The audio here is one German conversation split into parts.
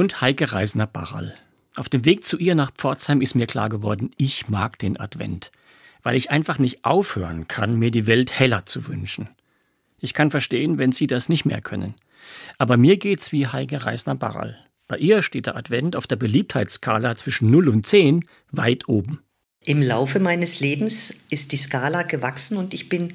Und Heike Reisner-Barral. Auf dem Weg zu ihr nach Pforzheim ist mir klar geworden, ich mag den Advent, weil ich einfach nicht aufhören kann, mir die Welt heller zu wünschen. Ich kann verstehen, wenn Sie das nicht mehr können. Aber mir geht's wie Heike Reisner-Barral. Bei ihr steht der Advent auf der Beliebtheitsskala zwischen 0 und 10 weit oben. Im Laufe meines Lebens ist die Skala gewachsen und ich bin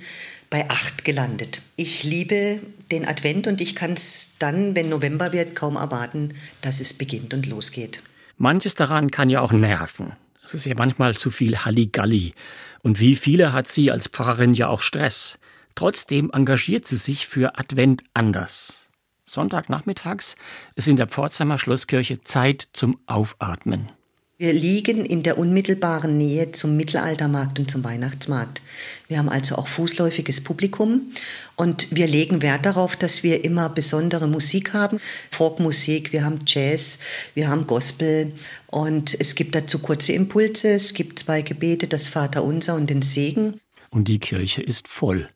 bei 8 gelandet. Ich liebe den Advent und ich kann es dann, wenn November wird, kaum erwarten, dass es beginnt und losgeht. Manches daran kann ja auch nerven. Es ist ja manchmal zu viel Halligalli. Und wie viele hat sie als Pfarrerin ja auch Stress. Trotzdem engagiert sie sich für Advent anders. Sonntagnachmittags ist in der Pforzheimer Schlosskirche Zeit zum Aufatmen. Wir liegen in der unmittelbaren Nähe zum Mittelaltermarkt und zum Weihnachtsmarkt. Wir haben also auch fußläufiges Publikum und wir legen Wert darauf, dass wir immer besondere Musik haben. Folkmusik, wir haben Jazz, wir haben Gospel und es gibt dazu kurze Impulse. Es gibt zwei Gebete, das Vaterunser und den Segen. Und die Kirche ist voll.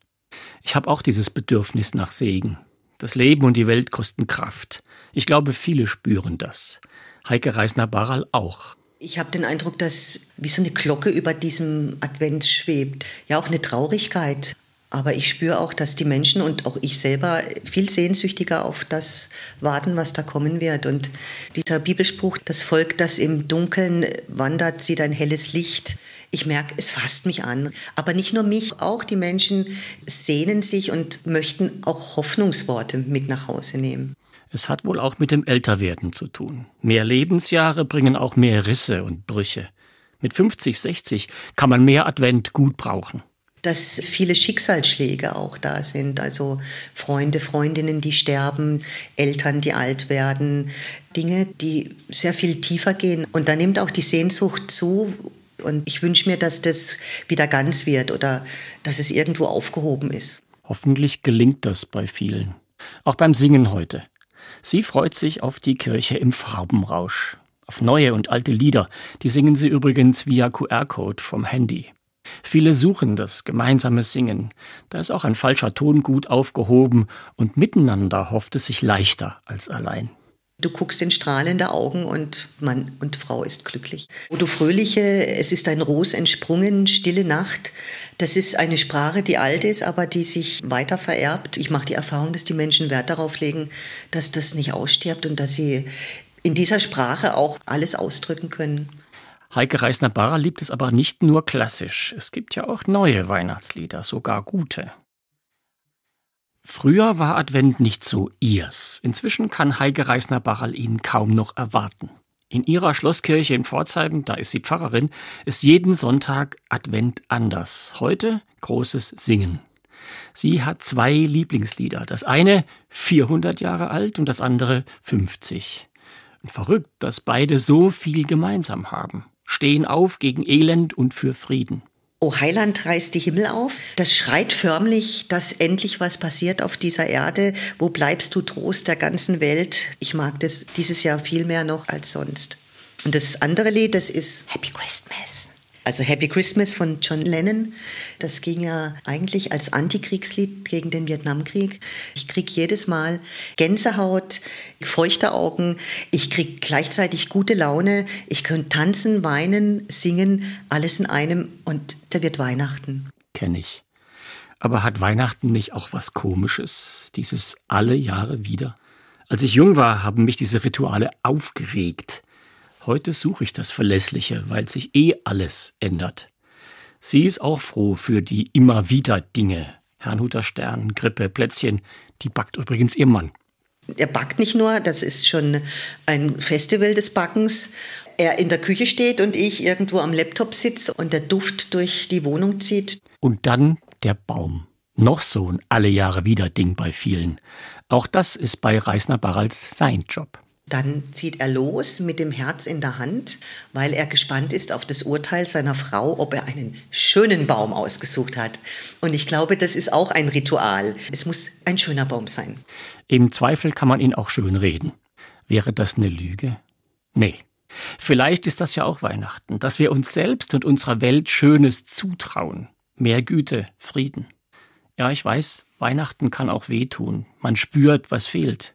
Ich habe auch dieses Bedürfnis nach Segen. Das Leben und die Welt kosten Kraft. Ich glaube, viele spüren das. Heike Reisner-Barral auch. Ich habe den Eindruck, dass wie so eine Glocke über diesem Advent schwebt. Ja, auch eine Traurigkeit. Aber ich spüre auch, dass die Menschen und auch ich selber viel sehnsüchtiger auf das warten, was da kommen wird. Und dieser Bibelspruch, das Volk, das im Dunkeln wandert, sieht ein helles Licht. Ich merke, es fasst mich an. Aber nicht nur mich, auch die Menschen sehnen sich und möchten auch Hoffnungsworte mit nach Hause nehmen. Es hat wohl auch mit dem Älterwerden zu tun. Mehr Lebensjahre bringen auch mehr Risse und Brüche. Mit 50, 60 kann man mehr Advent gut brauchen. Dass viele Schicksalsschläge auch da sind, also Freunde, Freundinnen, die sterben, Eltern, die alt werden, Dinge, die sehr viel tiefer gehen. Und da nimmt auch die Sehnsucht zu. Und ich wünsche mir, dass das wieder ganz wird oder dass es irgendwo aufgehoben ist. Hoffentlich gelingt das bei vielen. Auch beim Singen heute. Sie freut sich auf die Kirche im Farbenrausch. Auf neue und alte Lieder, die singen sie übrigens via QR-Code vom Handy. Viele suchen das gemeinsame Singen. Da ist auch ein falscher Ton gut aufgehoben und miteinander hofft es sich leichter als allein. Du guckst in strahlende Augen und Mann und Frau ist glücklich. Du Fröhliche, es ist ein Ros entsprungen, stille Nacht. Das ist eine Sprache, die alt ist, aber die sich weiter vererbt. Ich mache die Erfahrung, dass die Menschen Wert darauf legen, dass das nicht ausstirbt und dass sie in dieser Sprache auch alles ausdrücken können. Heike Reisner-Barrer liebt es aber nicht nur klassisch. Es gibt ja auch neue Weihnachtslieder, sogar gute. Früher war Advent nicht so ihrs. Inzwischen kann Heike Reisner-Bachal ihn kaum noch erwarten. In ihrer Schlosskirche in Pforzheim, da ist sie Pfarrerin, ist jeden Sonntag Advent anders. Heute großes Singen. Sie hat zwei Lieblingslieder. Das eine 400 Jahre alt und das andere 50. Und verrückt, dass beide so viel gemeinsam haben. Stehen auf gegen Elend und für Frieden. O Heiland reißt die Himmel auf. Das schreit förmlich, dass endlich was passiert auf dieser Erde. Wo bleibst du Trost der ganzen Welt? Ich mag das dieses Jahr viel mehr noch als sonst. Und das andere Lied, das ist Happy Christmas. Also Happy Christmas von John Lennon, das ging ja eigentlich als Antikriegslied gegen den Vietnamkrieg. Ich kriege jedes Mal Gänsehaut, feuchte Augen, ich kriege gleichzeitig gute Laune, ich kann tanzen, weinen, singen, alles in einem und da wird Weihnachten. Kenne ich. Aber hat Weihnachten nicht auch was Komisches, dieses alle Jahre wieder? Als ich jung war, haben mich diese Rituale aufgeregt. Heute suche ich das Verlässliche, weil sich eh alles ändert. Sie ist auch froh für die immer wieder Dinge. Herrnhuter Stern, Grippe, Plätzchen, die backt übrigens ihr Mann. Er backt nicht nur, das ist schon ein Festival des Backens. Er in der Küche steht und ich irgendwo am Laptop sitze und der Duft durch die Wohnung zieht. Und dann der Baum. Noch so ein alle Jahre wieder Ding bei vielen. Auch das ist bei Reisner Barrals sein Job. Dann zieht er los mit dem Herz in der Hand, weil er gespannt ist auf das Urteil seiner Frau, ob er einen schönen Baum ausgesucht hat. Und ich glaube, das ist auch ein Ritual. Es muss ein schöner Baum sein. Im Zweifel kann man ihn auch schön reden. Wäre das eine Lüge? Nee. Vielleicht ist das ja auch Weihnachten, dass wir uns selbst und unserer Welt Schönes zutrauen. Mehr Güte, Frieden. Ja, ich weiß, Weihnachten kann auch wehtun. Man spürt, was fehlt.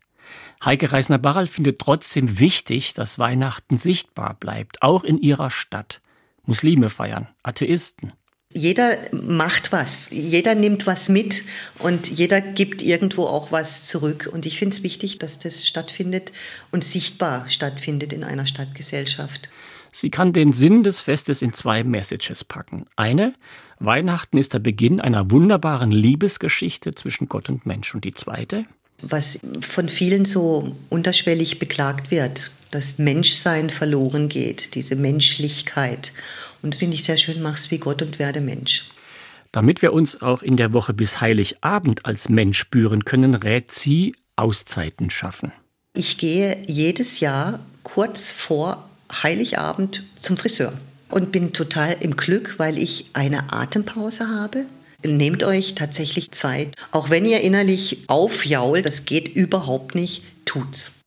Heike Reisner-Barral findet trotzdem wichtig, dass Weihnachten sichtbar bleibt, auch in ihrer Stadt. Muslime feiern, Atheisten. Jeder macht was, jeder nimmt was mit und jeder gibt irgendwo auch was zurück. Und ich finde es wichtig, dass das stattfindet und sichtbar stattfindet in einer Stadtgesellschaft. Sie kann den Sinn des Festes in zwei Messages packen. Eine, Weihnachten ist der Beginn einer wunderbaren Liebesgeschichte zwischen Gott und Mensch. Und die zweite? Was von vielen so unterschwellig beklagt wird, dass Menschsein verloren geht, diese Menschlichkeit. Und das finde ich sehr schön, mach's wie Gott und werde Mensch. Damit wir uns auch in der Woche bis Heiligabend als Mensch spüren können, rät sie Auszeiten schaffen. Ich gehe jedes Jahr kurz vor Heiligabend zum Friseur und bin total im Glück, weil ich eine Atempause habe. Nehmt euch tatsächlich Zeit. Auch wenn ihr innerlich aufjault, das geht überhaupt nicht, tut's.